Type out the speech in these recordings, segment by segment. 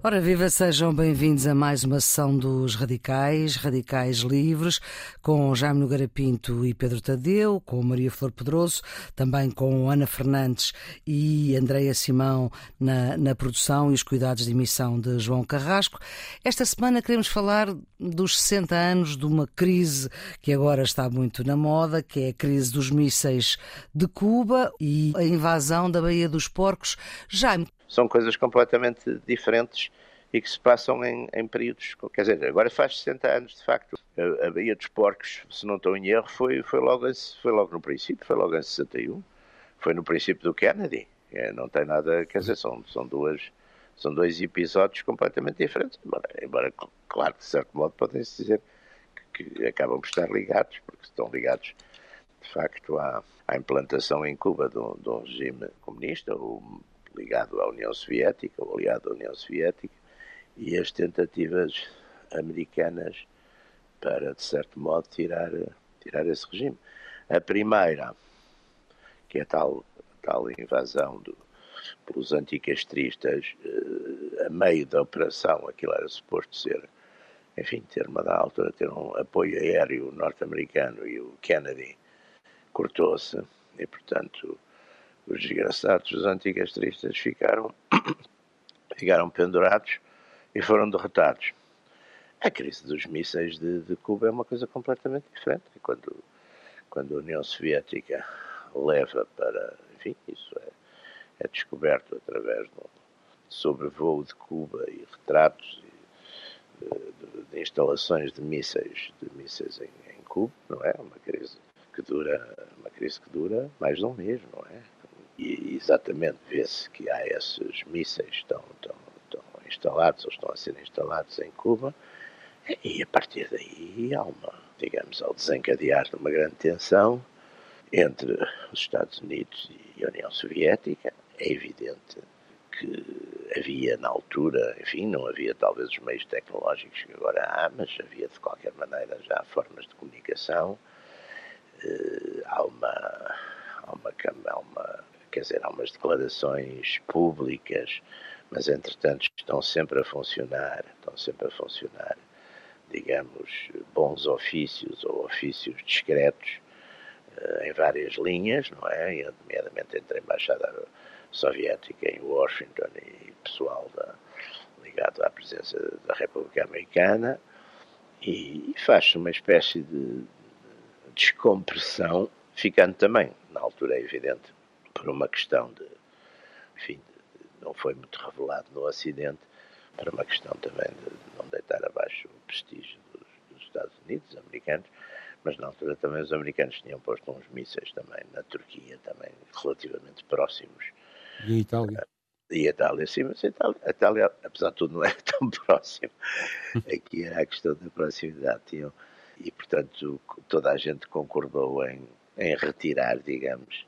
Ora, viva, sejam bem-vindos a mais uma sessão dos Radicais, Radicais Livres, com Jaime Nogueira Pinto e Pedro Tadeu, com Maria Flor Pedroso, também com Ana Fernandes e Andreia Simão na, na produção e os cuidados de emissão de João Carrasco. Esta semana queremos falar dos 60 anos de uma crise que agora está muito na moda, que é a crise dos mísseis de Cuba e a invasão da Baía dos Porcos. Jaime, são coisas completamente diferentes e que se passam em, em períodos. Quer dizer, agora faz 60 anos, de facto. A, a Baía dos Porcos, se não estou em erro, foi, foi, logo, foi logo no princípio, foi logo em 61. Foi no princípio do Kennedy. É, não tem nada, quer dizer, são, são duas. São dois episódios completamente diferentes, embora, embora claro, de certo modo, podem-se dizer que, que, acabam por estar ligados, porque estão ligados, de facto, à, à implantação em Cuba de um, de um regime comunista, ou ligado à União Soviética, ou aliado à União Soviética, e as tentativas americanas para, de certo modo, tirar, tirar esse regime. A primeira, que é a tal, tal invasão do, pelos anticastristas eh, a meio da operação, aquilo era suposto ser, enfim, ter uma da altura, ter um apoio aéreo norte-americano e o Kennedy cortou-se e, portanto, os desgraçados, os anticastristas, ficaram, ficaram pendurados e foram derrotados. A crise dos mísseis de, de Cuba é uma coisa completamente diferente. Quando, quando a União Soviética leva para. Enfim, isso é, é descoberto através de um sobrevoo de Cuba e retratos de, de, de instalações de mísseis, de mísseis em, em Cuba, não é? Uma crise que dura, uma crise que dura mais de um mês, não é? E exatamente vê-se que há esses mísseis estão, estão, estão instalados ou estão a ser instalados em Cuba e a partir daí há uma, digamos, ao desencadear de uma grande tensão entre os Estados Unidos e a União Soviética, é evidente que havia na altura, enfim, não havia talvez os meios tecnológicos que agora há, mas havia de qualquer maneira já formas de comunicação. Uh, há uma, há uma, há uma quer dizer, há umas declarações públicas, mas entretanto estão sempre a funcionar, estão sempre a funcionar, digamos, bons ofícios ou ofícios discretos uh, em várias linhas, não é? Nomeadamente entre a Embaixada Soviética em Washington e pessoal da, ligado à presença da República Americana, e faz-se uma espécie de descompressão, ficando também, na altura é evidente, por uma questão de, enfim, não foi muito revelado no Ocidente, para uma questão também de não deitar abaixo o prestígio dos, dos Estados Unidos, americanos, mas na altura também os americanos tinham posto uns mísseis também na Turquia, também relativamente próximos. E a Itália? E a Itália, sim, mas a Itália, a Itália, apesar de tudo, não é tão próximo. Aqui era a questão da proximidade. Tinham, e, portanto, toda a gente concordou em, em retirar, digamos,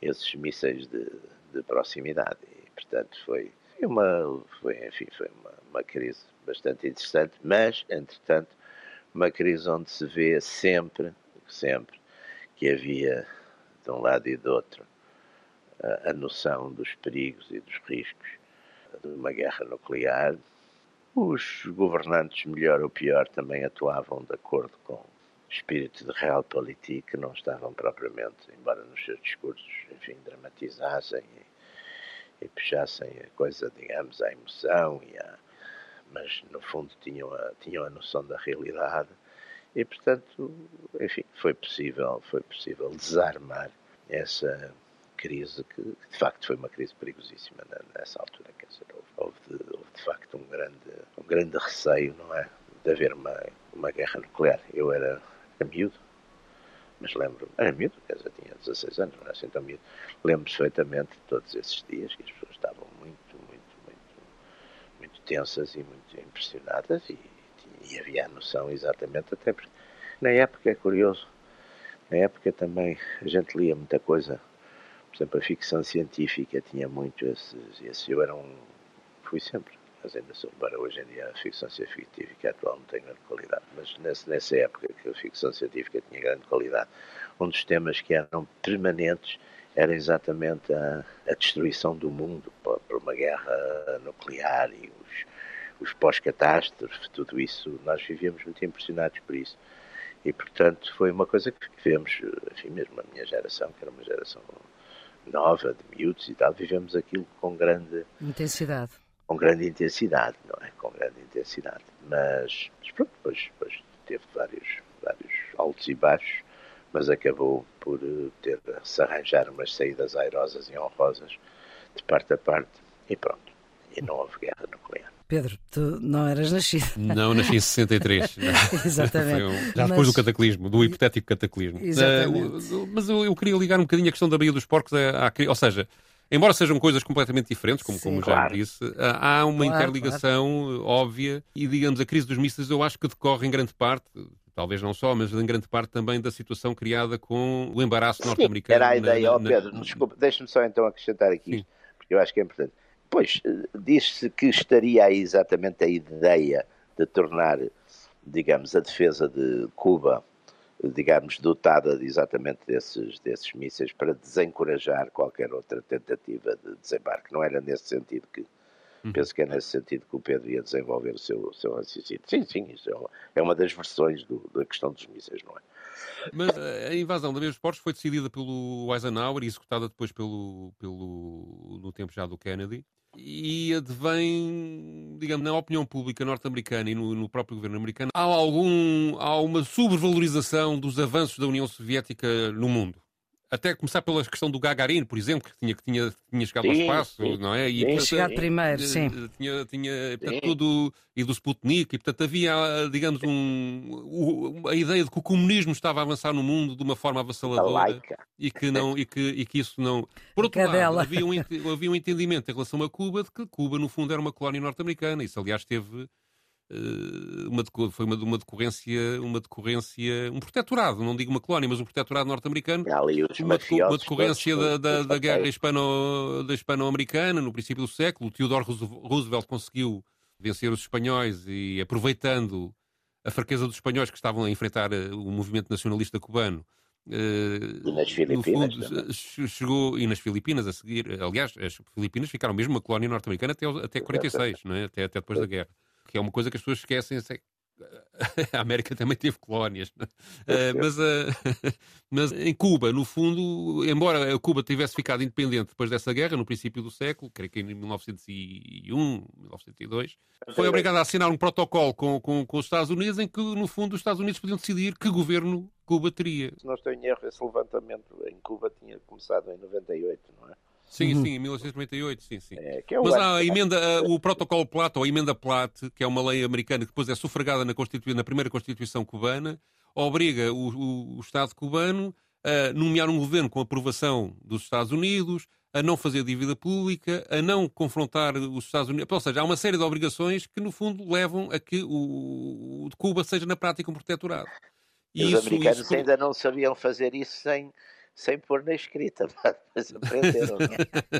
esses mísseis de, de proximidade. E, portanto, foi uma, foi, enfim, foi uma, uma crise bastante interessante, mas, entretanto, uma crise onde se vê sempre, sempre, que havia de um lado e do outro a, a noção dos perigos e dos riscos de uma guerra nuclear. Os governantes, melhor ou pior, também atuavam de acordo com espírito de realpolitik não estavam propriamente, embora nos seus discursos, enfim, dramatizassem e, e puxassem a coisa, digamos, à emoção, e à, mas no fundo tinham a, tinham a noção da realidade e, portanto, enfim, foi possível, foi possível desarmar essa crise que, de facto foi uma crise perigosíssima nessa altura, quer houve, houve, de, houve de facto um grande, um grande receio, não é, de haver uma, uma guerra nuclear. Eu era era miúdo, mas lembro, era miúdo, quer dizer, tinha 16 anos, não era assim tão miúdo. Lembro perfeitamente de todos esses dias que as pessoas estavam muito, muito, muito, muito tensas e muito impressionadas e, e havia a noção exatamente, até porque na época é curioso, na época também a gente lia muita coisa, por exemplo, a ficção científica tinha muito esses, esses eu era um, fui sempre ainda sou, para hoje em dia a ficção científica atual não tem grande qualidade, mas nessa, nessa época que a ficção científica tinha grande qualidade, um dos temas que eram permanentes era exatamente a, a destruição do mundo por, por, uma guerra nuclear e os, os pós-catástrofes, tudo isso, nós vivíamos muito impressionados por isso. E, portanto, foi uma coisa que vivemos, enfim, mesmo a minha geração, que era uma geração nova, de miúdos e tal, vivemos aquilo com grande... Intensidade. Com grande intensidade, não é? Com grande intensidade. Mas, mas pronto, depois, depois teve vários, vários altos e baixos, mas acabou por eh, ter se arranjar umas saídas airosas e honrosas de parte a parte e pronto. E não houve guerra nuclear. Pedro, tu não eras nascido. Não, nasci em 63. Exatamente. Um, já mas... depois do cataclismo, do hipotético cataclismo. Exatamente. Uh, mas eu, eu, queria ligar um bocadinho a questão da Baía dos Porcos à, à, ou seja, embora sejam coisas completamente diferentes, como, Sim, como claro. já disse, há uma claro, interligação claro. óbvia e, digamos, a crise dos mísseis eu acho que decorre em grande parte, talvez não só, mas em grande parte também da situação criada com o embaraço norte-americano. Era a ideia, ó oh, Pedro, na... desculpa, deixa-me só então acrescentar aqui Sim. isto, porque eu acho que é importante. Pois, diz-se que estaria aí exatamente a ideia de tornar, digamos, a defesa de Cuba, digamos, dotada de exatamente desses, desses mísseis para desencorajar qualquer outra tentativa de desembarque. Não era nesse sentido que, hum. penso que é nesse sentido que o Pedro ia desenvolver o seu, o seu raciocínio. Sim, sim, isso é uma, é uma das versões do, da questão dos mísseis, não é? Mas eh, a invasão da dos Portos foi decidida pelo Eisenhower e executada depois pelo, pelo, no tempo já do Kennedy. E advém, digamos, na opinião pública norte-americana e no, no, próprio governo americano, há, algum, há uma sobrevalorização dos avanços da União Soviética no mundo até começar pela questão do Gagarin, por exemplo, que tinha, que tinha, tinha chegado sim, ao espaço, sim. não é? E, portanto, chegado primeiro, eh, sim. Tinha, tinha portanto, tudo, e do Sputnik, e portanto havia, digamos, um, a ideia de que o comunismo estava a avançar no mundo de uma forma avassaladora e que, não, e, que, e que isso não. Por outro Cadela. lado, havia um, havia um entendimento em relação a Cuba de que Cuba, no fundo, era uma colónia norte-americana. Isso, aliás, teve eh, uma, foi uma, uma decorrência, uma decorrência, um protetorado, não digo uma colónia, mas um protetorado norte-americano, uma, uma decorrência da, da, da guerra hispano, da hispano-americana no princípio do século. O Theodore Roosevelt conseguiu vencer os espanhóis e aproveitando a fraqueza dos espanhóis que estavam a enfrentar eh, o movimento nacionalista cubano. Uh, e nas Filipinas fundo, chegou e nas Filipinas a seguir, aliás, as Filipinas ficaram mesmo uma colónia norte-americana até, até 46, não é? até, até depois da guerra que é uma coisa que as pessoas esquecem. A América também teve colónias, uh, mas, uh, mas em Cuba, no fundo, embora Cuba tivesse ficado independente depois dessa guerra, no princípio do século, creio que em 1901, 1902, foi obrigada a assinar um protocolo com, com, com os Estados Unidos em que, no fundo, os Estados Unidos podiam decidir que governo Cuba teria. Se não estou em erro, esse levantamento em Cuba tinha começado em 98, não é? Sim, uhum. sim, em 1998, sim, sim. É, é Mas há a emenda, o protocolo Plato, ou a emenda Platt, que é uma lei americana que depois é sufragada na, Constitu... na primeira Constituição cubana, obriga o, o, o, Estado cubano a nomear um governo com aprovação dos Estados Unidos, a não fazer dívida pública, a não confrontar os Estados Unidos. Ou seja, há uma série de obrigações que, no fundo, levam a que o, o Cuba seja, na prática, um protetorado. E os isso, americanos isso... ainda não sabiam fazer isso sem sem pôr na escrita, mas aprenderam.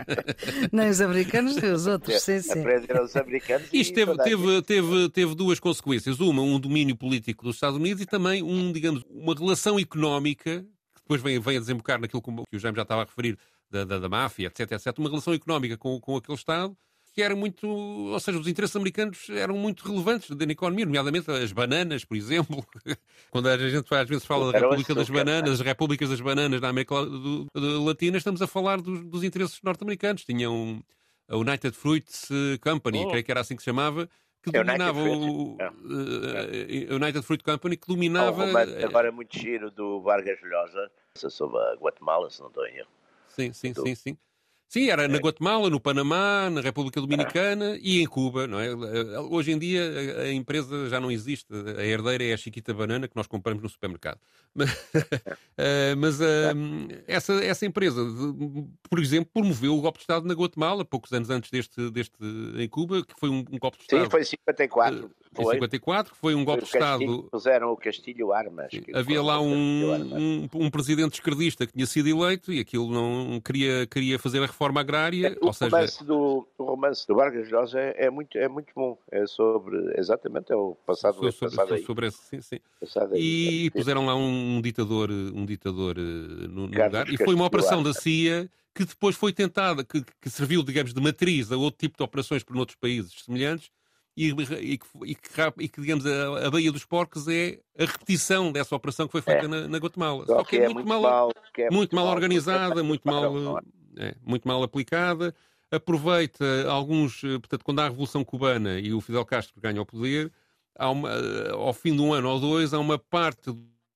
Nem os americanos, nem os outros, sim, sim. Aprenderam os americanos. Isto teve, teve, teve, teve duas consequências. Uma, um domínio político dos Estados Unidos e também, um, digamos, uma relação económica, que depois vem, vem a desembocar naquilo que o Jaime já estava a referir, da, da, da máfia, etc, etc. Uma relação económica com, com aquele Estado que era muito, ou seja, os interesses americanos eram muito relevantes na economia, nomeadamente as bananas, por exemplo. Quando a gente às vezes fala da República das Bananas, as Repúblicas das Bananas na América Latina, estamos a falar dos, dos interesses norte-americanos. Tinham a United Fruits Company, oh. creio que era assim que se chamava, que é dominava o, uh, United Fruit Company, que dominava. Oh, agora muito giro do Vargas Llosa, sobre a Guatemala, se não estou em erro. Sim, sim, sim, sim. Sim, era na é. Guatemala, no Panamá, na República Dominicana e em Cuba, não é? Hoje em dia a empresa já não existe, a herdeira é a Chiquita Banana que nós compramos no supermercado. Mas, eh, mas ehm, essa, essa empresa, por exemplo, promoveu o golpe de Estado na Guatemala, poucos anos antes deste, deste em Cuba, que foi um, um golpe de Estado. Sim, foi em 54. Foi. Em 54, foi um golpe foi de Estado. Puseram o Castilho Armas. Havia lá um, um, um, presidente esquerdista que tinha sido eleito e aquilo não queria, queria fazer a reforma agrária. O, ou seja... romance, do, o romance do Vargas Llosa é, é, muito, é muito bom. É sobre, exatamente, é o passado, sobre, passado sobre, sobre esse, sim, sim. E, e, puseram lá um, ditador, um ditador no, no lugar. E foi uma operação da CIA que depois foi tentada, que, que, serviu, digamos, de matriz a outro tipo de operações por outros países semelhantes, e, e, e, que, e que, digamos, a, a Baía dos Porcos é a repetição dessa operação que foi feita é. na, na, Guatemala. Só, Só que, é, é, muito, mal, mal, é muito, muito mal, organizada, muito mal, é, muito mal aplicada. Aproveita alguns, portanto, quando há a Revolução Cubana e o Fidel Castro ganha o poder, uma, ao fim de um ano ou dois, há uma parte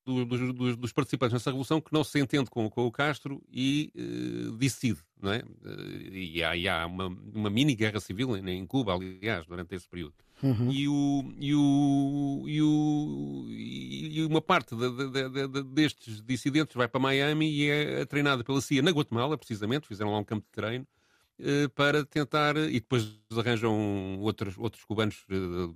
do, dos, dos, participantes nessa revolução que não se entende com, com o Castro e uh, decide, não é? Uh, e há, e há uma, uma, mini guerra civil em, em, Cuba, aliás, durante esse período. Uhum. E, o, e, o, e, o, e uma parte de, de, de, destes dissidentes vai para Miami e é treinada pela CIA na Guatemala, precisamente, fizeram lá um campo de treino, eh, para tentar, e depois arranjam outros, outros cubanos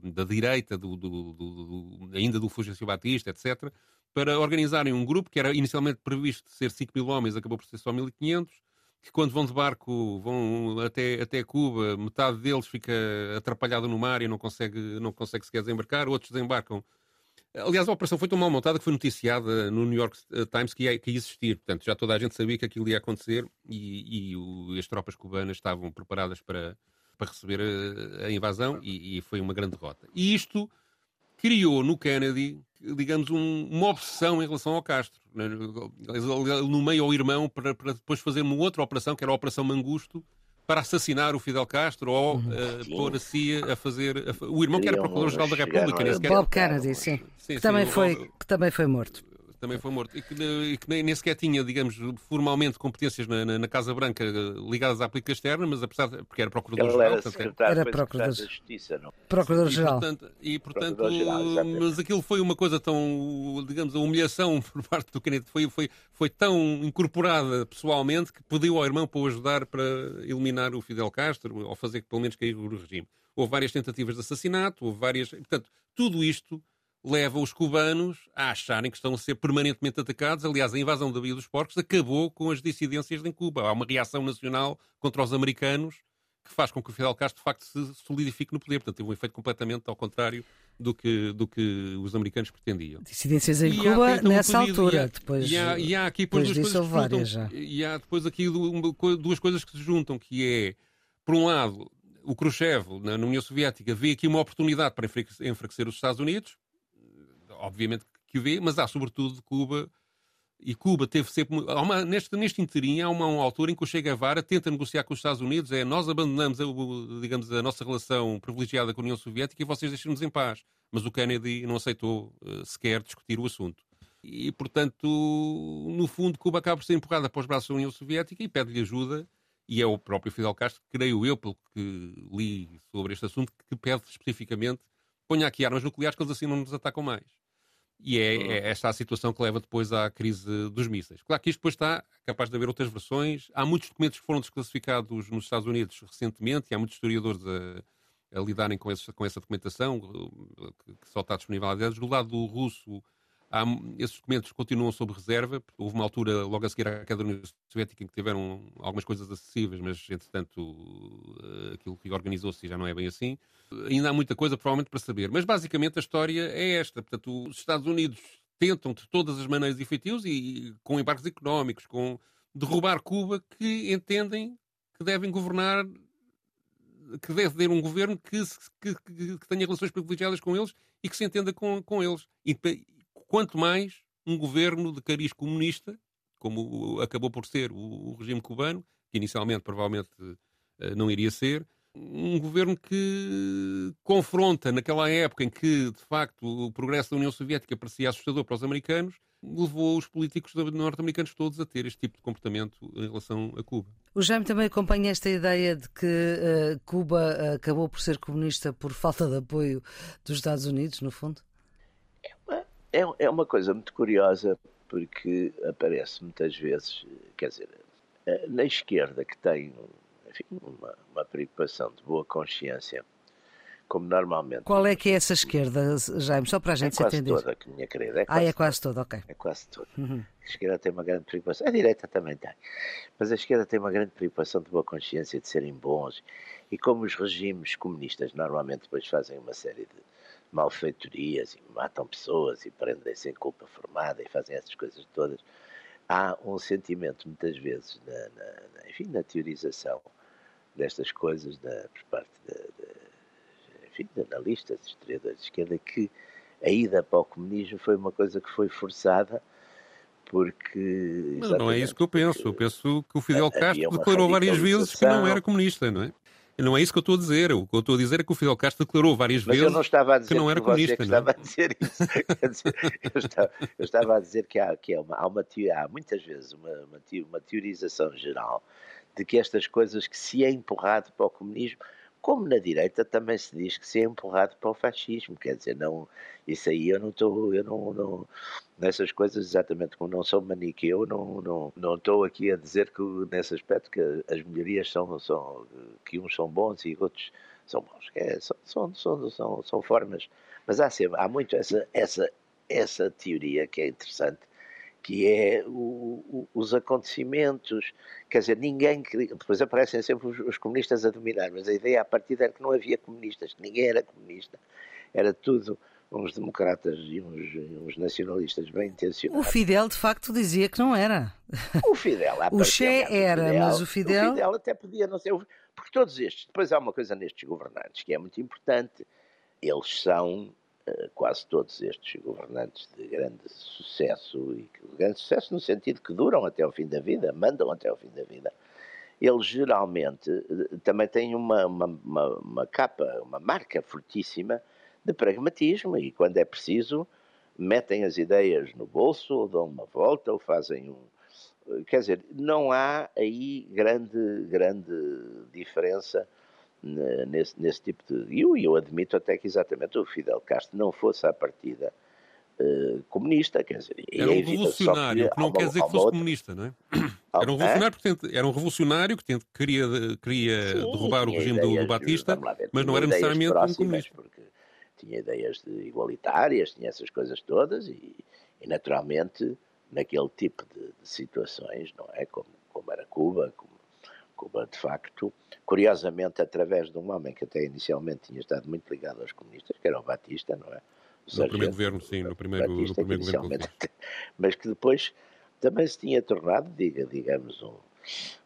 da direita, do, do, do, ainda do Fulgencio Batista, etc., para organizarem um grupo que era inicialmente previsto ser 5 mil homens, acabou por ser só 1.500, que quando vão de barco vão até, até Cuba, metade deles fica atrapalhado no mar e não consegue, não consegue sequer desembarcar, outros desembarcam. Aliás, a operação foi tão mal montada que foi noticiada no New York Times que ia, que ia existir. Portanto, já toda a gente sabia que aquilo ia acontecer e, e o, as tropas cubanas estavam preparadas para, para receber a, a invasão e, e foi uma grande derrota. E isto criou no Kennedy, digamos, um, uma obsessão em relação ao Castro. Né? No meio ao irmão, para, para, depois fazer uma outra operação, que era a Operação Mangusto, para assassinar o Fidel Castro ou uhum. uh, pôr a CIA a fazer. A, o irmão que era Procurador-Geral da República. Nesse Bob Kennedy, sim. sim que, também foi, que também foi morto também foi morto. E que, e que nem, nem, sequer tinha, digamos, formalmente competências na, na, na, Casa Branca ligadas à política externa, mas apesar de, porque era Procurador-Geral. Era, era Procurador da Justiça, não? Procurador-Geral. E, portanto, e, portanto mas aquilo foi uma coisa tão, digamos, a humilhação por parte do Kennedy foi, foi, foi tão incorporada pessoalmente que pediu ao irmão para o ajudar para eliminar o Fidel Castro, ou fazer que pelo menos cair o regime. Houve várias tentativas de assassinato, houve várias. Portanto, tudo isto leva os cubanos a acharem que estão a ser permanentemente atacados. Aliás, a invasão da Baía dos Porcos acabou com as dissidências em Cuba. Há uma reação nacional contra os americanos que faz com que o Fidel Castro, de facto, se solidifique no poder. Portanto, teve um efeito completamente ao contrário do que, do que os americanos pretendiam. Dissidências em e Cuba há, então, nessa pedido, altura. E há, depois, e há, e há aqui depois duas coisas várias já. E há depois aqui duas coisas que se juntam, que é, por um lado, o Khrushchev, na União Soviética, vê aqui uma oportunidade para enfraquecer os Estados Unidos, obviamente que o vê, mas há sobretudo Cuba. E Cuba teve sempre. Uma, neste, neste interim, há uma, uma, altura em que o Che Guevara tenta negociar com os Estados Unidos: é nós abandonamos a, digamos, a nossa relação privilegiada com a União Soviética e vocês deixem-nos em paz. Mas o Kennedy não aceitou uh, sequer discutir o assunto. E, portanto, no fundo, Cuba acaba por ser empurrada para os braços da União Soviética e pede-lhe ajuda. E é o próprio Fidel Castro, creio eu, pelo que li sobre este assunto, que pede especificamente ponha aqui armas nucleares que eles assim não nos atacam mais. E é, é, esta a situação que leva depois à crise dos mísseis. Claro que isto depois está capaz de haver outras versões. Há muitos documentos que foram desclassificados nos Estados Unidos recentemente e há muitos historiadores a, a lidarem com, esse, com, essa documentação que, que só está disponível vezes. Do lado russo, há, esses documentos continuam sob reserva. Houve uma altura, logo a seguir à queda da União Soviética, em que tiveram algumas coisas acessíveis, mas entretanto eh, aquilo que organizou-se já não é bem assim. Ainda há muita coisa, provavelmente, para saber. Mas basicamente a história é esta. Portanto, os Estados Unidos tentam de todas as maneiras efetivos e com embarques económicos, com derrubar Cuba, que entendem que devem governar que deve ter um governo que, que, que, que, tenha relações privilegiadas com eles e que se entenda com, com eles. Quanto mais um governo de cariz comunista, como acabou por ser o, regime cubano, que inicialmente provavelmente uh, não iria ser, um governo que confronta, naquela época em que, de facto, o progresso da União Soviética parecia assustador para os americanos, levou os políticos norte-americanos todos a ter este tipo de comportamento em relação a Cuba. O Jaime também acompanha esta ideia de que uh, Cuba acabou por ser comunista por falta de apoio dos Estados Unidos, no fundo? É, é uma coisa muito curiosa porque aparece muitas vezes, quer dizer, eh, na esquerda que tem enfim, uma, uma preocupação de boa consciência como normalmente. Qual é que é essa esquerda, Jaime? Só para a gente é quase entender. toda, que minha querida. É quase ah, é quase toda, ok. É quase toda. Uhum. A esquerda tem uma grande preocupação. A direita também tem. Mas a esquerda tem uma grande preocupação de boa consciência, de serem bons. E como os regimes comunistas normalmente depois fazem uma série de malfeitorias e matam pessoas e prendem sem culpa formada e fazem essas coisas todas, há um sentimento muitas vezes na, na, enfim, na teorização destas coisas da, por parte de, de, enfim, de analistas, historiadores de esquerda, que a ida para o comunismo foi uma coisa que foi forçada porque... Mas não é isso que eu penso. Eu penso que o Fidel Castro declarou várias vezes que não era comunista, não é? Não é isso que eu estou a dizer. O que eu estou a dizer é que o Fidel Castro declarou várias Mas vezes não estava a dizer que não era que comunista. Não é? estava a dizer isso. eu, estava, eu, estava, a dizer que há, que há, uma, há, uma, há muitas vezes uma, uma, uma teorização geral de que estas coisas que se é empurrado para o comunismo, como na direita também se diz que se é empurrado para o fascismo, quer dizer, não, isso aí eu não estou, eu não, não, nessas coisas exatamente como não sou maniqueu, não, não, não estou aqui a dizer que nesse aspecto que as melhorias são, são que uns são bons e outros são bons, é, são, são, são, são, são formas, mas há sempre, há muito essa, essa, essa teoria que é interessante, que é o, o, os acontecimentos, quer dizer, ninguém, depois aparecem sempre os, os, comunistas a dominar, mas a ideia a partir era que não havia comunistas, que ninguém era comunista, era tudo uns democratas e uns, uns nacionalistas bem intencionados. O Fidel, de facto, dizia que não era. O Fidel, o Che era, Fidel, mas o Fidel... O Fidel até podia não ser, porque todos estes, depois há uma coisa nestes governantes que é muito importante, eles são quase todos estes governantes de grande sucesso, e de grande sucesso no sentido que duram até o fim da vida, mandam até o fim da vida, eles geralmente também têm uma, uma, uma, uma capa, uma marca fortíssima de pragmatismo e quando é preciso metem as ideias no bolso ou dão uma volta ou fazem um... Quer dizer, não há aí grande, grande diferença nesse, nesse tipo de. E eu, eu admito até que exatamente o Fidel Castro não fosse à partida uh, comunista, quer dizer. Era um revolucionário, que não quer dizer que fosse outra... comunista, não é? Era um revolucionário, portanto, era um revolucionário que queria, queria Sim, derrubar o regime do, do, Batista, ver, mas não era necessariamente um comunista. Porque tinha ideias igualitárias, tinha essas coisas todas e, e naturalmente, naquele tipo de, de, situações, não é? Como, como era Cuba, como Cuba, de facto, curiosamente, através de um homem que até inicialmente tinha estado muito ligado aos comunistas, que era o Batista, não é? O no primeiro governo, sim, no primeiro, Batista, no primeiro governo. Mas que depois também se tinha tornado, diga, digamos, um,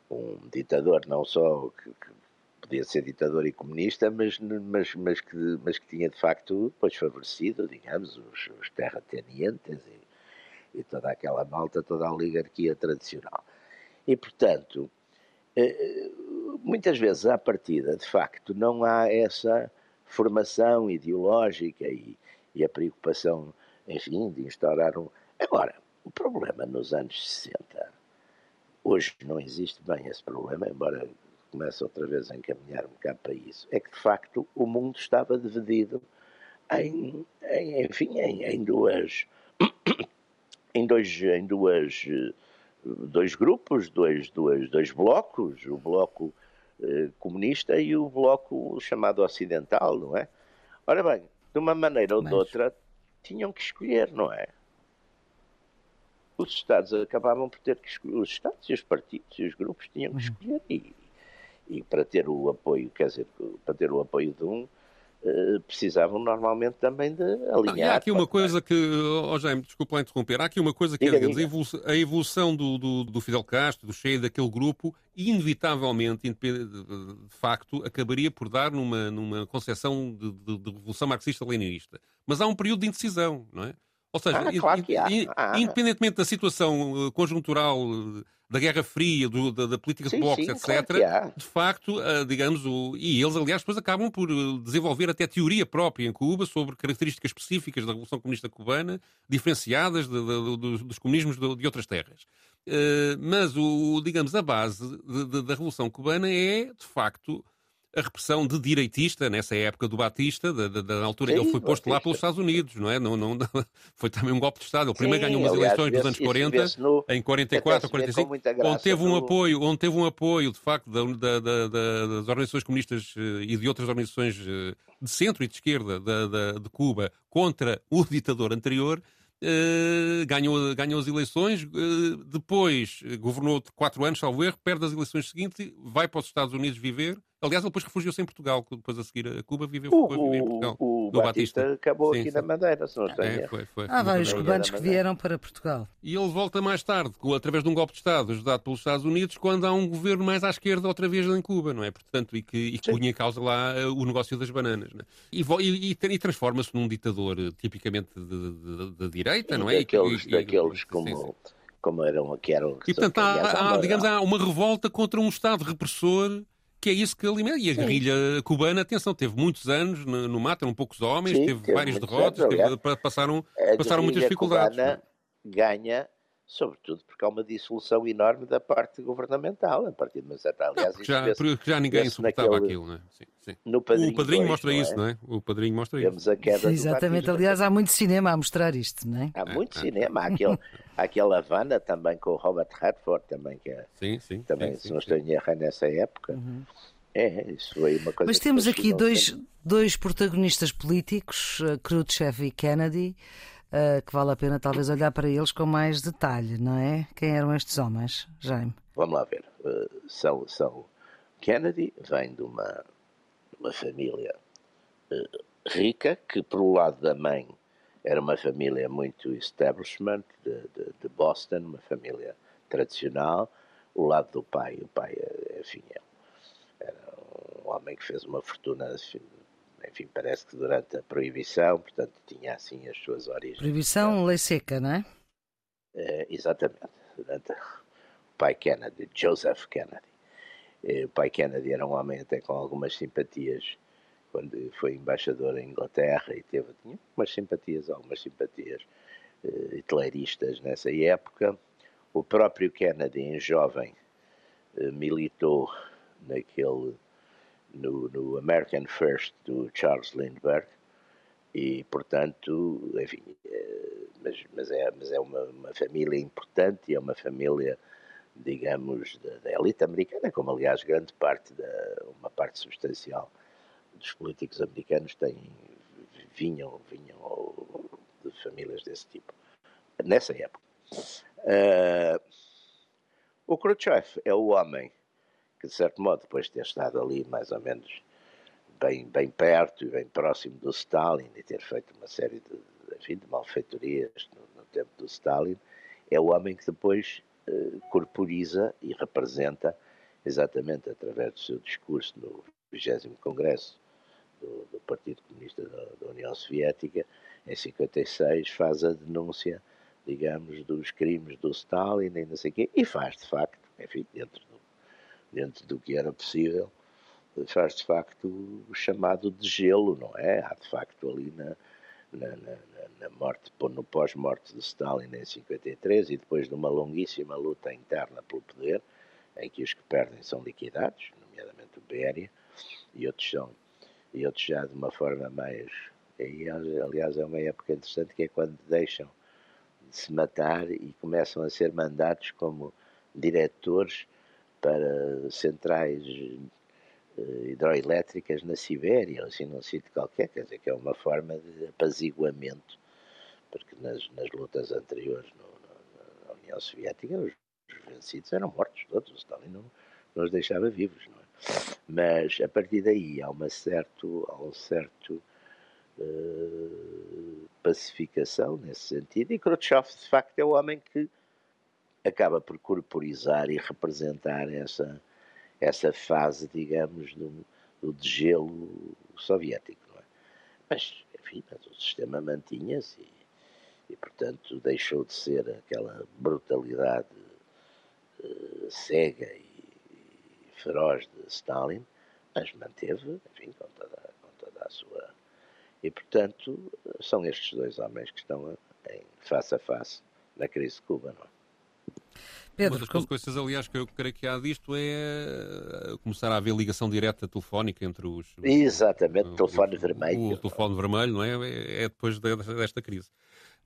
um ditador, não só que, que, podia ser ditador e comunista, mas, mas, mas, que, mas que tinha de facto depois favorecido, digamos, os, os terratenientes e, e toda aquela malta, toda a oligarquia tradicional. E, portanto, muitas vezes à partida, de facto, não há essa formação ideológica e, e a preocupação, enfim, de instaurar um. Agora, o problema nos anos 60, hoje não existe bem esse problema, embora comece outra vez a encaminhar-me cá para isso, é que de facto o mundo estava dividido em, em enfim, em, em duas, em dois, em duas dois grupos, dois, dois, dois blocos, o bloco eh, comunista e o bloco chamado ocidental, não é? Ora bem, de uma maneira ou Mas... de outra, tinham que escolher, não é? Os Estados acabavam por ter que escolher, os Estados e os partidos e os grupos tinham que uhum. escolher e, e para ter o apoio, quer dizer, para ter o apoio de um, precisavam normalmente também de alinhar. Ah, há aqui uma coisa que, oh Jaime, desculpa lá interromper, há aqui uma coisa que diga, é, digamos, a evolução, a evolução do, do, do, Fidel Castro, do Che, daquele grupo, inevitavelmente, de facto, acabaria por dar numa, numa concepção de, de, de revolução marxista-leninista. Mas há um período de indecisão, não é? Ou seja, ah, claro ah. independentemente da situação eh, conjuntural eh, da Guerra Fria, do, da, da, política sim, de boxe, sim, etc., claro de facto, uh, digamos, o, e eles, aliás, depois acabam por desenvolver até teoria própria em Cuba sobre características específicas da Revolução Comunista Cubana, diferenciadas de, de, de, dos comunismos de, outras terras. Uh, mas, o, digamos, a base da Revolução Cubana é, de facto, a repressão de direitista, nessa época do Batista, da, da, da altura Sim, que ele foi posto Batista. lá pelos Estados Unidos, não é? Não, não, não, foi também um golpe de Estado. Ele Sim, primeiro ganhou umas aliás, eleições nos anos 40, no, em 44, 45, onde teve um no... apoio, onde teve um apoio, de facto, da, da, das organizações comunistas eh, e de outras organizações eh, de centro e de esquerda de Cuba contra o ditador anterior. Uh, ganhou, ganhou as eleições, uh, depois governou quatro anos, salvo erro, perde as eleições seguintes, vai para os Estados Unidos viver, Aliás, ele depois refugiou-se em Portugal, depois a seguir a Cuba viveu, o, viveu em Portugal. O, o Batista, Batista, acabou sim, aqui sim. na Madeira, se não estou é, foi, foi, Há vários cubanos que vieram para Portugal. E ele volta mais tarde, através de um golpe de Estado ajudado pelos Estados Unidos, quando há um governo mais à esquerda outra vez em Cuba, não é? Portanto, e que, e que punha em causa lá eh, o negócio das bananas. É? E, e, e transforma-se num ditador eh, tipicamente de, de, de direita, não é? Daqueles, e, daqueles como como eram que eram e portanto há, há, digamos há uma revolta contra um estado repressor que é isso que alimenta. E a Sim. guerrilha cubana, atenção, teve muitos anos no, no mato, eram poucos homens, Sim, teve, teve várias derrotas, teve, passaram, passaram muitas dificuldades. Cubana ganha sobretudo porque há uma dissolução enorme da parte governamental, a partir de uma certa aliás. Não, já, porque já ninguém suportava naquele, aquilo, não é? Sim, sim. No padrinho o padrinho 2, mostra não isso, é? não é? O padrinho mostra Temos isso. A queda Exatamente, aliás, há muito cinema a mostrar isto, não é? Há muito é, cinema, há aquele, aquela Havana também com o Robert Redford, também, que é, sim, sim, também, sim, se não estou em erro, é nessa época. Uhum. É, isso foi uma coisa. Mas temos aqui dois, dois protagonistas políticos, uh, Khrushchev e Kennedy, uh, que vale a pena talvez olhar para eles com mais detalhe, não é? Quem eram estes homens, Jaime? Vamos lá ver. Uh, são, são Kennedy vem de uma, uma família uh, rica, que por o lado da mãe era uma família muito establishment de, de, de Boston, uma família tradicional. O lado do pai, o pai, enfim, é um homem que fez uma fortuna, enfim, parece que durante a proibição, portanto tinha assim as suas origens. Proibição, lei seca, não é? é exatamente. Durante o pai Kennedy, Joseph Kennedy. Eh, o pai Kennedy era um homem até com algumas simpatias quando foi embaixador em Inglaterra e teve tinha umas simpatias, algumas simpatias uh, hitleristas nessa época. O próprio Kennedy, em jovem, uh, militou naquele no, no American First do Charles Lindbergh e portanto enfim é, mas, mas é mas é uma, uma família importante e é uma família digamos da, da, elite americana como aliás grande parte da uma parte substancial dos políticos americanos têm vinham vinham de famílias desse tipo nessa época. Uh, o Khrushchev é o homem que de certo modo, depois de ter estado ali mais ou menos bem, bem perto e bem próximo do Stalin e ter feito uma série de, enfim, de malfeitorias no, no tempo do Stalin, é o homem que depois eh, corporiza e representa, exatamente através do seu discurso no 20 Congresso do, do Partido Comunista da, da, União Soviética, em 56, faz a denúncia, digamos, dos crimes do Stalin e não sei o quê, e faz, de facto, enfim, dentro dentro do que era possível, faz de facto o chamado de gelo, não é? Há de facto ali na, na, na, na morte, no pós-morte de Stalin em 53 e depois de uma longuíssima luta interna pelo poder, em que os que perdem são liquidados, nomeadamente o Béria, e outros são, e outros já de uma forma mais. E, aliás, é uma época interessante que é quando deixam de se matar e começam a ser mandados como diretores para centrais uh, hidroelétricas na Sibéria, ou assim num sítio qualquer, quer dizer que é uma forma de apaziguamento, porque nas, nas lutas anteriores no, no, na União Soviética os, os, vencidos eram mortos todos, o Stalin não, não os deixava vivos, não é? Mas a partir daí há uma certo, há um certo uh, pacificação nesse sentido, e Khrushchev de facto é o homem que acaba por corporizar e representar essa, essa fase, digamos, do, do degelo soviético. É? Mas, enfim, mas o sistema mantinha-se e, e, portanto, deixou de ser aquela brutalidade uh, cega e, feroz de Stalin, mas manteve, enfim, com toda, com toda a sua. E, portanto, são estes dois homens que estão em face a face na crise de Cuba, não é? Pedro, Uma das como... consequências, aliás, que eu creio que há disto é eh, começar a haver ligação direta telefónica entre os. Exatamente, o, telefone o, vermelho. O, telefone vermelho, não é? É, é depois desta crise.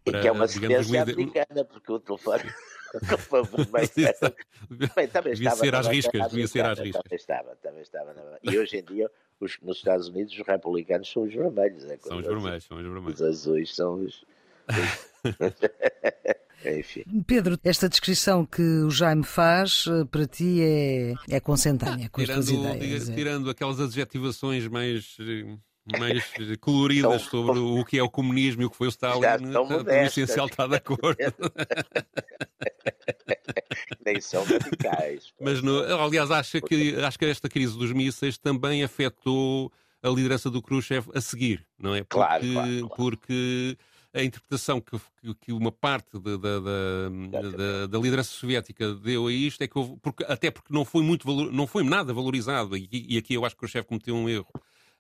Para, e que é uma sequência americana, porque o telefone. Bem, também devia estava, ser às riscas, devia ser às riscas. Também estava, também estava. E hoje em dia, os, nos Estados Unidos, os republicanos são os vermelhos. É são os vermelhos, são os vermelhos. Os azuis são os... Enfim. Pedro, esta descrição que o Jaime faz eh, para ti é, é consentânea com tirando, as tuas ideias. É. Tirando aquelas adjetivações mais eh, mais coloridas então, sobre o que é o comunismo e o que foi o Stalin, o essencial está de acordo. Nem são radicais. Mas, no, aliás, acho que, acho que esta crise dos mísseis também afetou a liderança do Khrushchev a seguir, não é? Porque, claro, claro, claro. porque a interpretação que, que uma parte da, da, da, da, liderança soviética deu a isto é que houve, porque, até porque não foi, muito valor, não foi nada valorizado, e, e aqui eu acho que o Khrushchev cometeu um erro,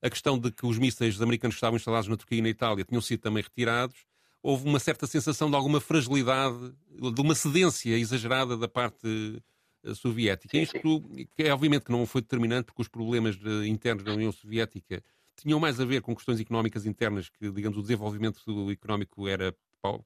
a questão de que os mísseis americanos que estavam instalados na Turquia e na Itália tinham sido também retirados, houve uma certa sensação de alguma fragilidade, de uma cedência exagerada da parte eh, soviética. Isto que é obviamente que não foi determinante, porque os problemas internos da União Soviética tinham mais a ver com questões económicas internas, que, digamos, o desenvolvimento económico era,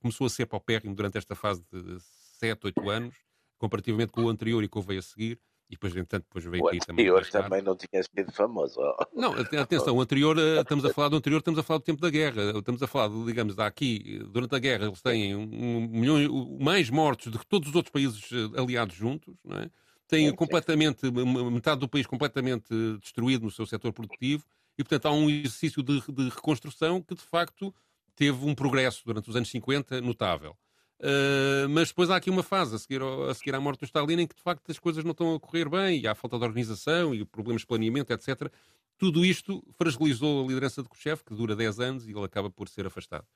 começou a ser paupérrimo durante esta fase de 7, 8 anos, comparativamente com o anterior e com o veio a seguir. E depois, entanto, depois veio o aqui também. O anterior também não tinha sido famoso. Não, atenção, o anterior, eh, estamos a falar do anterior, estamos a falar do tempo da guerra. Estamos a falar, digamos, aqui, durante a guerra, eles têm um milhão, mais mortos do que todos os outros países eh, aliados juntos, não é? Têm completamente, metade do país completamente destruído no seu setor produtivo e, portanto, há um exercício de, de reconstrução que, de facto, teve um progresso durante os anos 50 notável. Uh, mas depois há aqui uma fase a seguir, a seguir à morte do Stalin em que de facto as coisas não estão a correr bem e há falta de organização e problemas de planeamento, etc. Tudo isto fragilizou a liderança de Khrushchev, que dura 10 anos e ele acaba por ser afastado.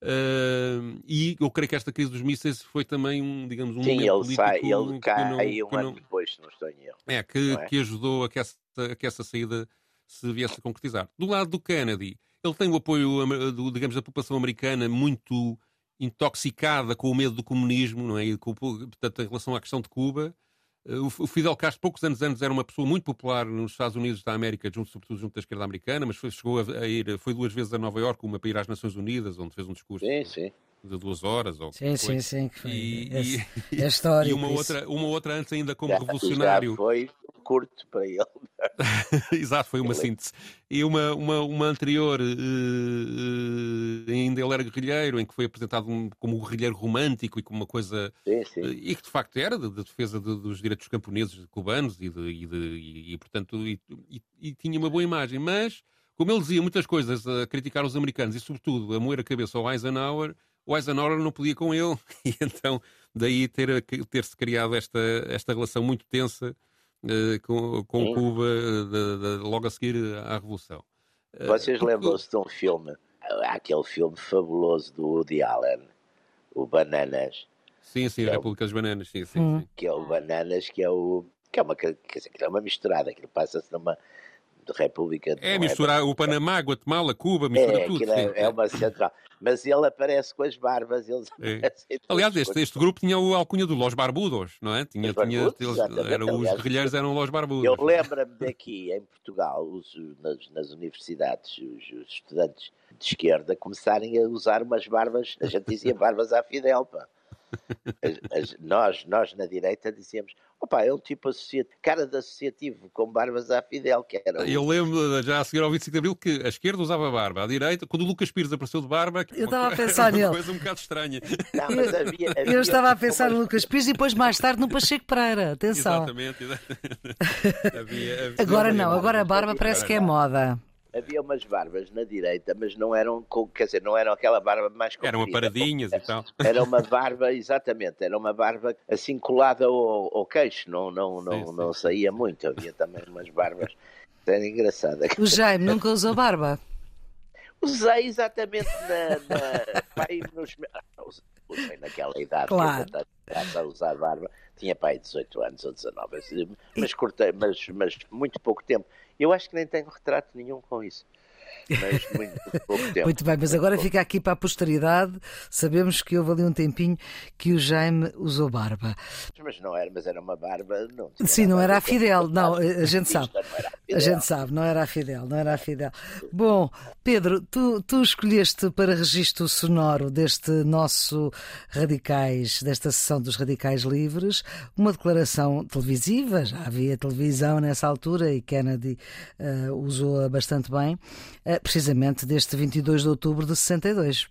Uh, e eu creio que esta crise dos mísseis foi também um, digamos, um Sim, ele sai, ele cai um ano depois, se não estou em erro. É, que, é? que ajudou a que, essa, a que essa saída se viesse a concretizar. Do lado do Kennedy, ele tem o apoio, digamos, da população americana muito intoxicada com o medo do comunismo, não é? E com, portanto, em relação à questão de Cuba. Eh, o Fidel Castro, poucos anos antes, era uma pessoa muito popular nos Estados Unidos da América, junto, sobretudo junto da esquerda americana, mas foi, chegou a, ir, foi duas vezes a Nova Iorque, uma para ir às Nações Unidas, onde fez um discurso sim, sim. De duas horas. Ou sim, sim, sim. Que foi. E, é, é história. E uma outra, uma outra antes ainda como já, revolucionário. Já foi curto para ele. Exato, foi uma síntese. E uma, uma, uma anterior, uh, uh, ainda ele era guerrilheiro, em que foi apresentado um, como um guerrilheiro romântico e como uma coisa. Sim, sim. Uh, e que de facto era de, de defesa de, dos direitos camponeses cubanos e, de, e, de, e, e portanto, e, e, tinha uma boa imagem. Mas, como ele dizia muitas coisas a criticar os americanos e, sobretudo, a moer a cabeça ao Eisenhower, o Eisenhower não podia com ele. E então, daí ter, ter-se criado esta, esta relação muito tensa uh, com, com Cuba de, de, logo a seguir à Revolução. Uh, Vocês lembram-se de um filme, aquele filme fabuloso do Woody Allen, o Bananas? Sim, sim, a é República das Bananas, sim, sim, hum. sim, Que é o Bananas, que é o que é uma, quer dizer, que é uma misturada, aquilo passa-se numa, República. É misturar é, o Panamá, Guatemala, Cuba, mistura é, tudo. É, é, uma central. Mas ele aparece com as barbas. Eles é. Aliás, este, este grupo tinha o alcunha do Los Barbudos, não é? Tinha, tinha, eles, era, os guerrilheiros eram Los Barbudos. Eu lembro-me daqui, em Portugal, os, nas, nas, universidades, os, os, estudantes de esquerda começarem a usar umas barbas, a gente dizia barbas à Fidel, pá. Nós, nós na direita dizíamos Opa, é um tipo associativo, cara de associativo com barbas à Fidel, que era. Eu lembro, já a seguir ao 25 de Abril, que a esquerda usava barba, a direita, quando o Lucas Pires apareceu de barba. Eu estava a pensar nele. Uma coisa um bocado estranha. Não, havia, havia eu estava a pensar no Lucas Pires e depois mais tarde no Pacheco Pereira. Atenção. Exatamente. havia, havia, agora não, agora a barba parece que é moda havia umas barbas na direita, mas não eram, quer dizer, não eram aquela barba mais comprida. Eram paradinhas e tal. Era uma barba, exatamente, era uma barba assim colada ao, ao queixo, não, não, não, sim, não sim. saía muito. Havia também umas barbas, era engraçada. O Jaime nunca usou barba? Usei exatamente na, na pai, nos, usei naquela idade claro. que eu a usar barba, tinha pai 18 anos ou 19, mas cortei, mas, mas muito pouco tempo. Eu acho que nem tenho retrato nenhum com isso. Mas muito pouco tempo. Muito bem, mas agora pouco. fica aqui para a posteridade, sabemos que houve ali um tempinho que o Jaime usou barba. Mas não era, mas era uma barba... Não, Sim, não era a Fidel, não, a gente sabe. A gente sabe, não era a Fidel, não era a Fidel. Bom, Pedro, tu, tu escolheste para registro sonoro deste nosso Radicais, desta sessão dos Radicais Livres, uma declaração televisiva, já havia televisão nessa altura e Kennedy uh, usou-a bastante bem, precisamente deste 22 de outubro de 62.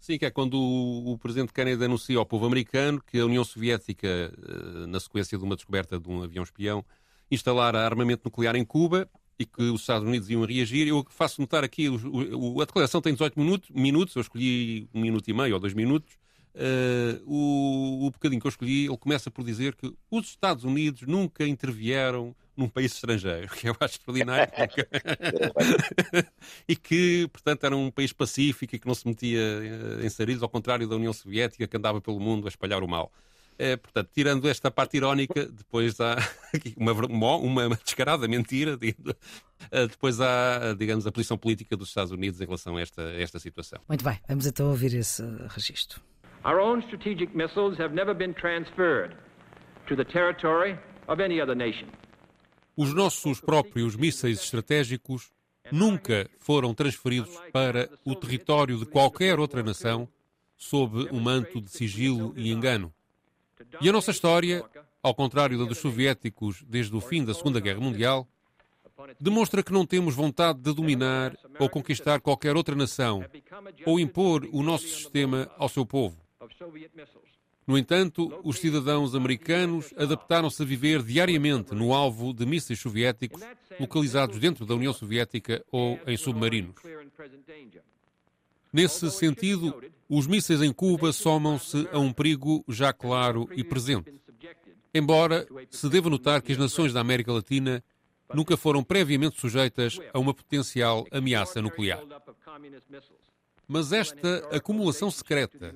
Sim, que é quando o, o presidente Kennedy anuncia ao povo americano que a União Soviética, uh, na sequência de uma descoberta de um avião espião, instalara armamento nuclear em Cuba e que os Estados Unidos iam reagir. Eu faço notar aqui, o, o, a declaração tem 18 minutos, minutos, eu escolhi um minuto e meio ou dois minutos, Uh, o, o bocadinho que eu escolhi, ele começa por dizer que os Estados Unidos nunca intervieram num país estrangeiro, que eu acho extraordinário. e que, portanto, era um país pacífico e que não se metia uh, em sarilhos, ao contrário da União Soviética, que andava pelo mundo a espalhar o mal. É, portanto, tirando esta parte irónica, depois há uma, uma, uma descarada mentira, depois há, digamos, a posição política dos Estados Unidos em relação a esta, a esta situação. Muito bem, vamos então ouvir esse registro. Our own strategic missiles have never been transferred to the territory of any other nation. Os nossos próprios mísseis estratégicos nunca foram transferidos para o território de qualquer outra nação sob um manto de sigilo e engano. E a nossa história, ao contrário da dos soviéticos desde o fim da Segunda Guerra Mundial, demonstra que não temos vontade de dominar ou conquistar qualquer outra nação ou impor o nosso sistema ao seu povo. No entanto, os cidadãos americanos adaptaram-se a viver diariamente no alvo de mísseis soviéticos localizados dentro da União Soviética ou em submarinos. Nesse sentido, os mísseis em Cuba somam-se a um perigo já claro e presente. Embora se deva notar que as nações da América Latina nunca foram previamente sujeitas a uma potencial ameaça nuclear. Mas esta acumulação secreta,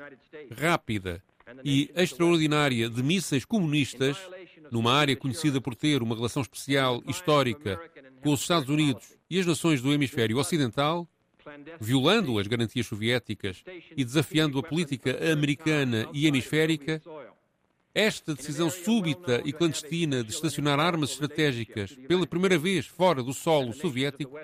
rápida e extraordinária de mísseis comunistas, numa área conhecida por ter uma relação especial histórica com os Estados Unidos e as nações do hemisfério ocidental, violando as garantias soviéticas e desafiando a política americana e hemisférica, esta decisão súbita e clandestina de estacionar armas estratégicas pela primeira vez fora do solo soviético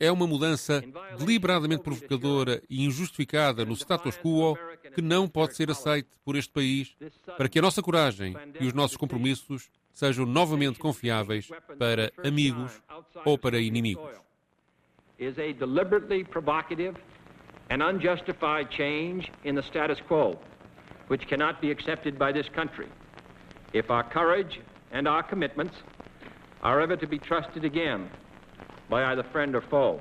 é uma mudança deliberadamente provocadora e injustificada no status quo que não pode ser aceite por este país para que a nossa coragem e os nossos compromissos sejam novamente confiáveis para amigos ou para inimigos. And unjustified change in the status quo, which cannot be accepted by this country. If our courage and our commitments are ever to be trusted again by either friend or foe.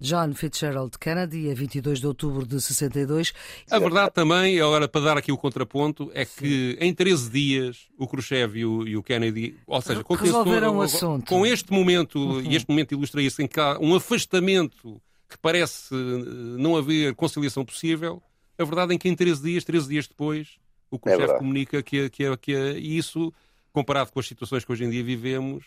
John Fitzgerald Kennedy, a 22 de outubro de 62. A verdade também, agora para dar aqui o contraponto, é que Sim. em 13 dias o Khrushchev e o, e o Kennedy, ou seja, com, Resolveram o assunto. com este momento, uhum. e este momento ilustra isso, em que há um afastamento que parece não haver conciliação possível, a verdade é que em 13 dias, 13 dias depois, o Khrushchev é comunica que, que, que isso, comparado com as situações que hoje em dia vivemos,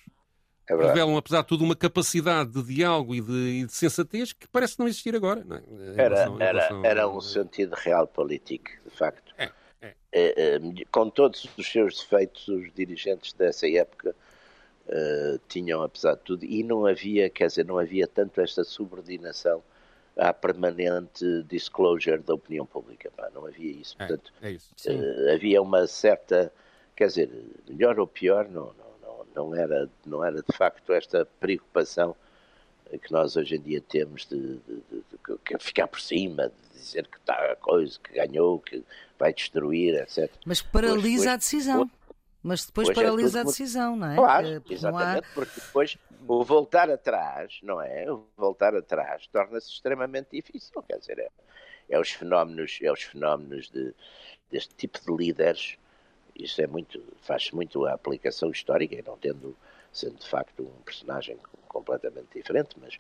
é revelam, apesar de tudo, uma capacidade de diálogo e de, e de sensatez que parece não existir agora. Não é? era, relação, era, relação... era um sentido real político, de facto. É, é. É, com todos os seus defeitos, os dirigentes dessa época uh, tinham, apesar de tudo, e não havia, quer dizer, não havia tanto esta subordinação à permanente disclosure da opinião pública. Pá, não havia isso. É, Portanto, isso, uh, havia uma certa, quer dizer, melhor ou pior, não, não não era, não era de facto esta preocupação que nós hoje em dia temos de, de, de, de ficar por cima, de dizer que está a coisa, que ganhou, que vai destruir, etc. Mas paralisa a decisão. Mas depois é paralisa é a decisão, não é? Claro, exatamente, há... porque depois o voltar atrás, não é? O voltar atrás torna-se extremamente difícil, quer dizer, é, é, os fenómenos, é os fenómenos de, deste tipo de líderes isso é muito, faz muito a aplicação histórica, e não tendo, sendo de facto um personagem completamente diferente, mas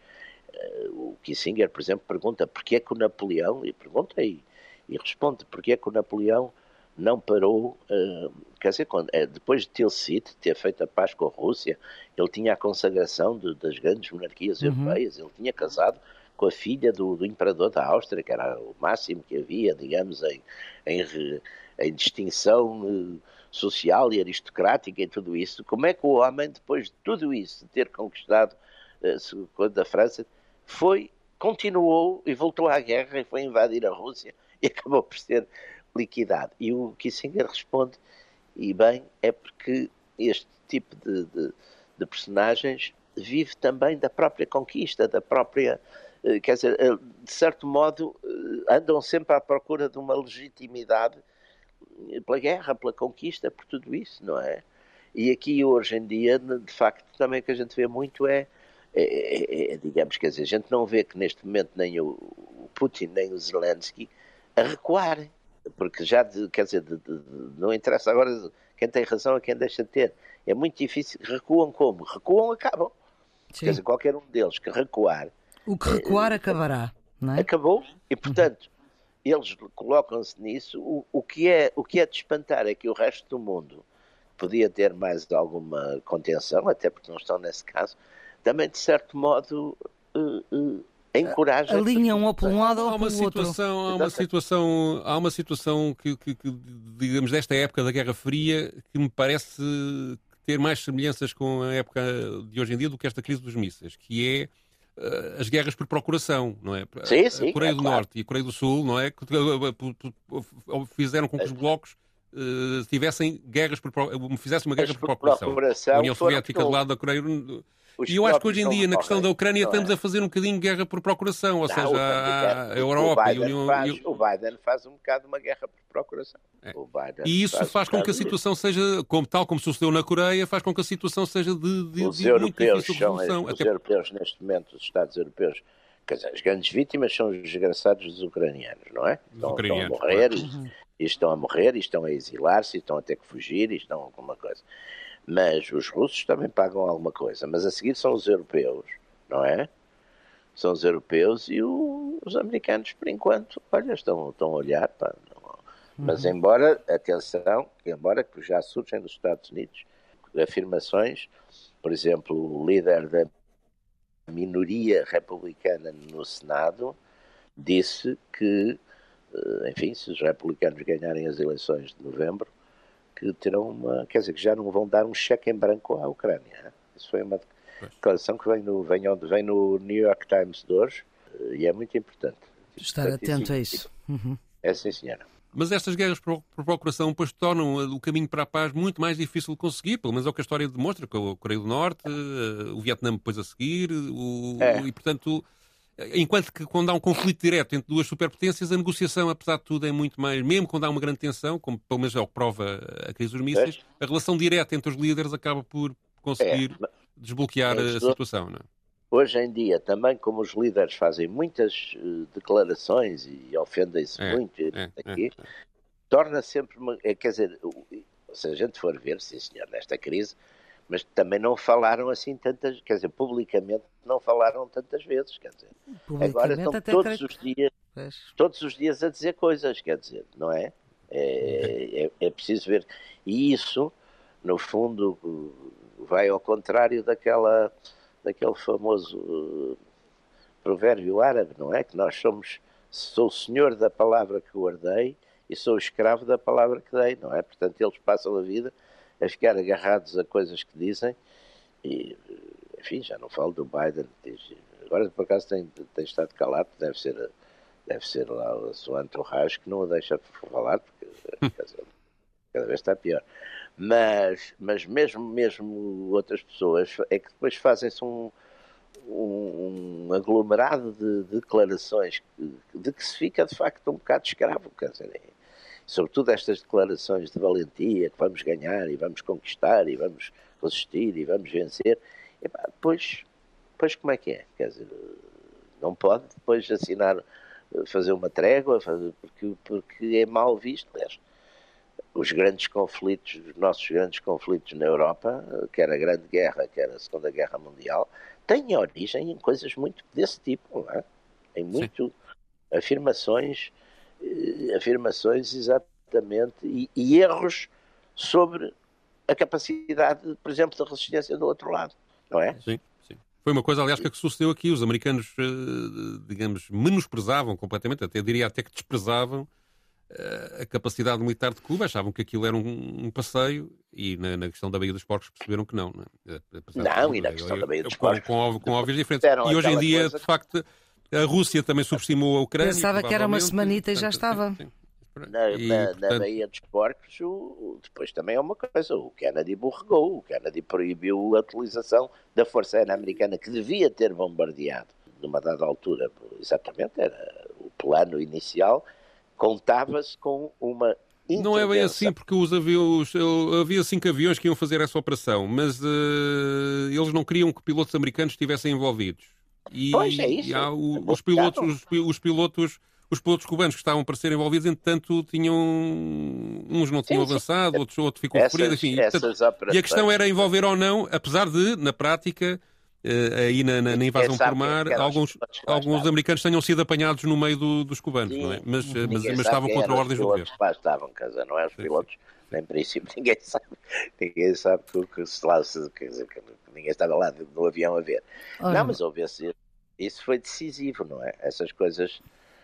uh, o Kissinger, por exemplo, pergunta porquê é que o Napoleão, e pergunta e, e responde, porquê é que o Napoleão não parou, uh, quer dizer, quando, é, depois de Tilsit ter feito a paz com a Rússia, ele tinha a consagração de, das grandes monarquias uhum. europeias, ele tinha casado com a filha do, do, imperador da Áustria, que era o máximo que havia, digamos, em, em, em distinção uh, social e aristocrática e tudo isso. Como é que o homem, depois de tudo isso, de ter conquistado uh, quando a França, foi, continuou e voltou à guerra e foi invadir a Rússia e acabou por ser liquidado. E o Kissinger responde, e bem, é porque este tipo de, de, de personagens vive também da própria conquista, da própria. Eh, quer dizer, eh, de certo modo, eh, andam sempre à procura de uma legitimidade pela guerra, pela conquista, por tudo isso, não é? E aqui, hoje em dia, de facto, também o que a gente vê muito é, é, é, é digamos, quer dizer, a gente não vê que neste momento nem o, Putin nem o Zelensky a recuarem porque já, de, quer dizer, de, de, não interessa agora quem tem razão a quem deixa de ter. É muito difícil. Recuam como? Recuam, acabam. Sim. Quer dizer, qualquer um deles que recuar. O que recuar é, acabará, não é? Acabou, e portanto, uhum. eles colocam-se nisso. O, o, que é, o que é de espantar é que o resto do mundo podia ter mais alguma contenção, até porque não estão nesse caso, também de certo modo uh, uh, encoraja. Alinham ou para um lado ou para o outro. Há uma situação, há uma situação que, que, que, digamos, desta época da Guerra Fria que me parece ter mais semelhanças com a época de hoje em dia do que esta crise dos mísseis, que é uh, as guerras por procuração, não é? Sim, sim, a Coreia é do claro. Norte e a Coreia do Sul, não é? Que uh, fizeram com que os blocos uh, tivessem guerras por fizessem uma guerra por, por procuração. procuração. A União Soviética do lado da Coreia e eu acho que hoje em dia, na questão da Ucrânia, estamos é? a fazer um bocadinho de guerra por procuração, ou não, seja, a, a Europa e a União. Faz, o Biden faz um bocado uma guerra por procuração. É. e isso faz, faz com que a situação seja, como, tal como sucedeu na Coreia, faz com que a situação seja de, de, os de europeus muito são. Os Até... europeus, neste momento, os Estados europeus, quer dizer, as grandes vítimas são os desgraçados dos ucranianos, não é? Estão, ucranianos, estão a morrer, claro. e, e estão a morrer, e estão a exilar-se, estão a ter que fugir, e estão alguma coisa. Mas os russos também pagam alguma coisa. Mas a seguir são os europeus, não é? São os europeus e o, os americanos, por enquanto, olha, estão, estão a olhar. Pá, mas uhum. embora, atenção, embora que já surgem dos Estados Unidos afirmações, por exemplo, o líder da minoria republicana no Senado disse que, eh, enfim, se os republicanos ganharem as eleições de novembro, que terão uma, quer dizer, que já não vão dar um cheque em branco à Ucrânia. Isso foi uma declaração que vem no, vem, vem no New York Times de hoje eh, e é muito importante. Estar atento a isso. Uhum. É sim, senhora. Mas estas guerras por, por procuração depois tornam o caminho para a paz muito mais difícil de conseguir, pelo menos é o que a história demonstra, com a Coreia do Norte, eh, o Vietnã depois a seguir, o, é. e portanto Enquanto que quando há um conflito direto entre duas superpotências, a negociação, apesar de tudo, é muito mais. Mesmo quando há uma grande tensão, como pelo menos é o que prova a crise dos mísseis, a relação direta entre os líderes acaba por conseguir é, desbloquear a situação. Não é? Hoje em dia, também como os líderes fazem muitas uh, declarações e ofendem-se é, muito é, aqui, é, torna sempre. Uma, é, quer dizer, se a gente for ver, sim senhor, nesta crise, mas também não falaram assim tantas, quer dizer, publicamente não falaram tantas vezes, quer dizer. Agora estão todos os dias, todos os dias a dizer coisas, quer dizer, não é? É, é, é preciso ver. E isso, no fundo, vai ao contrário daquela, daquele famoso uh, provérbio árabe, não é? Que nós somos, sou o senhor da palavra que guardei e sou escravo da palavra que dei, não é? Portanto, eles passam a vida a ficar agarrados a coisas que dizem e, enfim, já não falo do Biden, agora por acaso tem, tem estado calado, deve ser, deve ser lá a sua entourage que não o deixa falar, porque dizer, cada vez está pior. Mas, mas mesmo, mesmo outras pessoas, é que depois fazem-se um, um, um, aglomerado de, de declarações de, de que se fica de facto um bocado escravo, quer dizer, sobretudo estas declarações de valentia, que vamos ganhar e vamos conquistar e vamos resistir e vamos vencer, e, pá, depois, depois como é que é? Quer dizer, não pode depois assinar, fazer uma trégua, fazer, porque, porque é mal visto, aliás. Os grandes conflitos, os nossos grandes conflitos na Europa, quer a Grande Guerra, quer a Segunda Guerra Mundial, têm origem em coisas muito desse tipo, não é? Em muito Sim. afirmações eh, afirmações absolutamente, e, e erros sobre a capacidade, por exemplo, da resistência do outro lado, não é? Sim. sim. Foi uma coisa, aliás, que sucedeu aqui. Os americanos, eh, digamos, menosprezavam completamente, até diria até que desprezavam eh, a capacidade militar de Cuba, achavam que aquilo era um, um passeio e na, na, questão da Baía dos Porcos perceberam que não. Não, é? não e na questão da Baía dos Porcos. Com, com, com óbvias diferenças. E hoje em dia, de facto, a Rússia também subestimou a Ucrânia. Pensava que era uma semanita e já estava. Sim. Na, e, na, portanto... na Baía dos Porcos, o, depois também é uma coisa, o Kennedy borregou, o Kennedy proibiu a utilização da Força Aérea Americana, que devia ter bombardeado numa dada altura, exatamente, era o plano inicial, contava-se com uma não é bem assim, porque os aviões, havia cinco aviões que iam fazer essa operação, mas uh, eles não queriam que pilotos americanos estivessem envolvidos. E, pois é isso. há o, os, pilotos, os, os, pilotos, os pilotos cubanos que estavam para ser envolvidos, entretanto, tinham uns não tinham sim, avançado, sim. outros outro ficou ferido, enfim. Portanto, e a questão era envolver ou não, apesar de, na prática, Uh, aí na, na, na invasão por mar, alguns, alguns americanos tenham sido apanhados no meio do, dos cubanos, Sim, não é? Mas, eh, mas, mas estavam contra ordens do governo. Lá estavam, casa, não é? Os pilotos, em princípio, ninguém sabe, ninguém sabe que, que, se lá, quer dizer, que ninguém estava lá no avião a ver. Olha, não, mas houve esse, isso foi decisivo, não é? Essas coisas.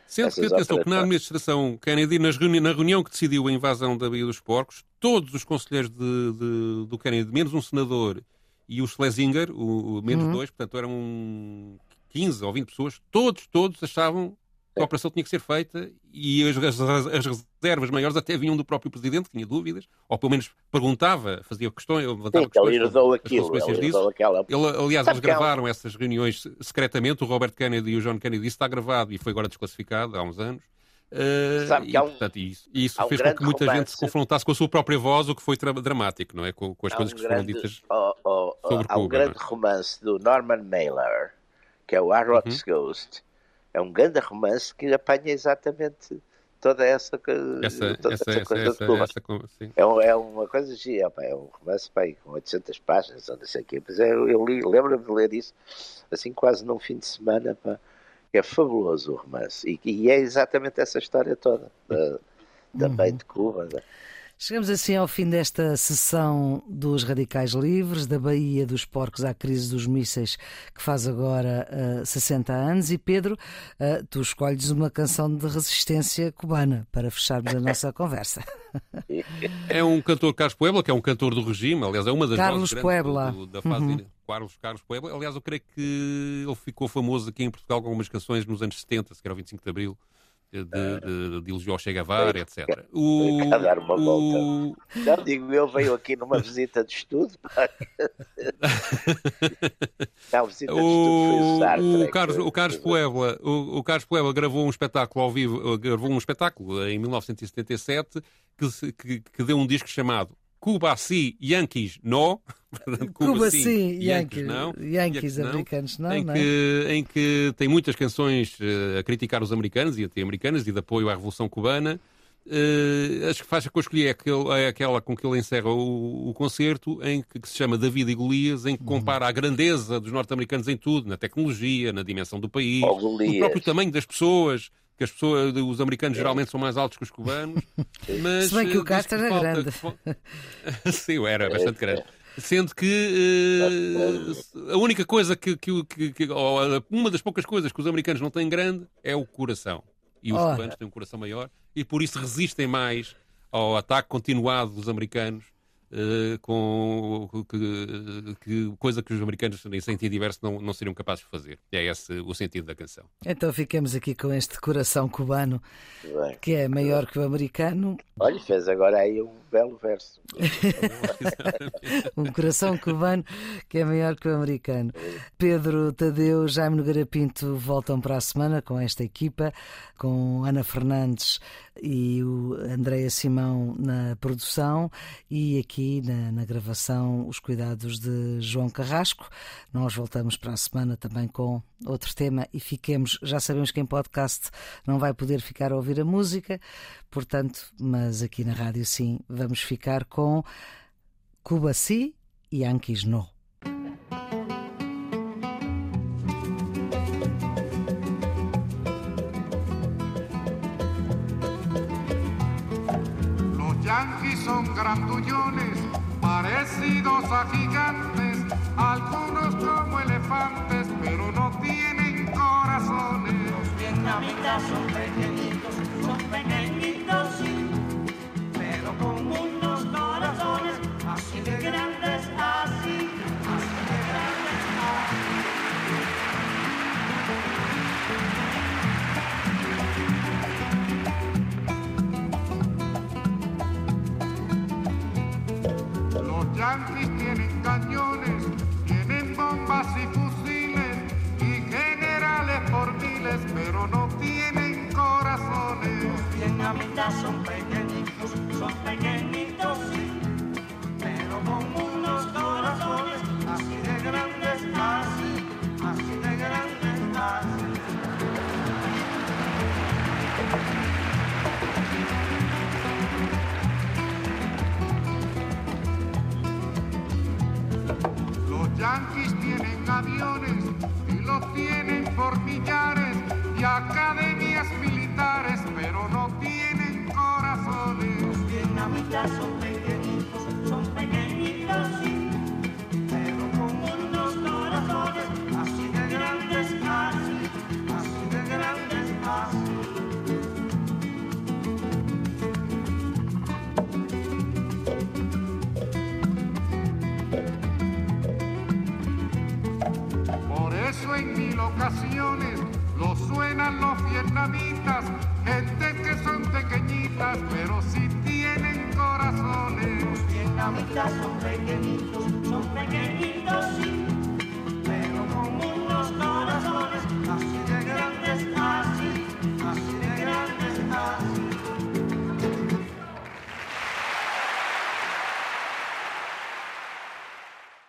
Sendo que, atenção, que na administração Kennedy, nas reuni na reunião que decidiu a invasão da Baía dos Porcos, todos os conselheiros de, de, do Kennedy, menos um senador e o Schlesinger, o, o menos uhum. dois, portanto eram 15 ou 20 pessoas, todos, todos achavam a operação tinha que ser feita e as, as, as, reservas maiores até vinham do próprio Presidente, que tinha dúvidas, ou pelo menos perguntava, fazia questões, levantava Sim, questões. Ele herdou aquilo. Ele disso. Aquela... Ele, aliás, eles gravaram essas reuniões secretamente, o Robert Kennedy e o John Kennedy, isso está gravado e foi agora desclassificado há uns anos. Uh, Sabe que e, um, portanto, isso, isso fez um com que muita romance. gente se confrontasse com a sua própria voz, o que foi dramático, não é? Com, com as há coisas um que grande, foram ditas oh, oh, oh, sobre Há Cuba, um grande romance do Norman Mailer, que é o Arrock's uhum. Ghost. É um grande romance que apanha exatamente toda essa, essa, toda essa, essa coisa essa, de Cuba. Essa, é, um, é, uma coisa gira, é um romance pá, com 800 páginas, ou não sei o quê. Mas eu, eu lembro-me de ler isso assim quase num fim de semana. Pá é fabuloso o romance. E, e é exatamente essa história toda, da, também uhum. de Cuba. Né? Chegamos assim ao fim desta sessão dos Radicais Livres, da Baía dos Porcos à crise dos mísseis, que faz agora uh, eh, 60 anos. E Pedro, uh, tu escolhes uma canção de resistência cubana para fecharmos a nossa conversa. É um cantor Carlos Puebla, que é um cantor do regime, aliás, é uma das Carlos Puebla. Do, da fase uhum. Carlos, Carlos Puebla. Aliás, eu creio que ele ficou famoso aqui em Portugal com algumas canções nos anos 70, se era o 25 de Abril de, de, de elogiar o Che Guevara, etc. O, a dar uma o... volta. Já digo, eu veio aqui numa visita de estudo. Não, visita de estudo foi o, o Carlos, o Carlos Puebla, o, o Carlos Puebla gravou um espetáculo ao vivo, gravou um espetáculo em 1977 que, que, que deu um disco chamado Cuba sim, Yankees no. Cuba, Cuba sim, Yankees, não. Yankees, americanos não. Em, não é? que, em que tem muitas canções uh, a criticar os americanos e anti-americanas e de apoio à Revolução Cubana. Uh, acho que faz que eu escolhi é, aquele, é aquela com que ele encerra o, o concerto, em que, que, se chama David e Golias, em que uhum. compara a grandeza dos norte-americanos em tudo, na tecnologia, na dimensão do país, oh, o próprio tamanho das pessoas, que as pessoas, os americanos geralmente são mais altos que os cubanos. Mas, Se bem que o Castro era grande. Sim, era bastante grande. Sendo que uh, a única coisa que, que, que, ou uma das poucas coisas que os americanos não têm grande é o coração. E os oh. cubanos têm um coração maior e por isso resistem mais ao ataque continuado dos americanos Uh, com que, que, coisa que os americanos em sentido diverso não, não seriam capazes de fazer. É esse o sentido da canção. Então ficamos aqui com este coração cubano Bem, que é maior que o americano. Olha, fez agora aí um belo verso. um coração cubano que é maior que o americano. Pedro Tadeu, Jaime Nogueira Pinto voltam para a semana com esta equipa, com Ana Fernandes e o Andréa Simão na produção e aqui na, na, gravação os cuidados de João Carrasco. Nós voltamos para a semana também com outro tema e fiquemos, já sabemos que em podcast não vai poder ficar a ouvir a música, portanto, mas aqui na rádio sim, vamos ficar com Cuba Si e Yankees No. Parecidos a gigantes, algunos como elefantes, pero no tienen corazones. Los vietnamitas son pequeñitos, son pequeñitos, yanquis tienen cañones, tienen bombas y fusiles y generales por miles, pero no tienen corazones. Los vietnamitas son pequeñitos, son pequeñitos, vietnamitas, gente que son pequeñitas, pero sí tienen corazones. Los vietnamitas son pequeñitos, son pequeñitos, sí,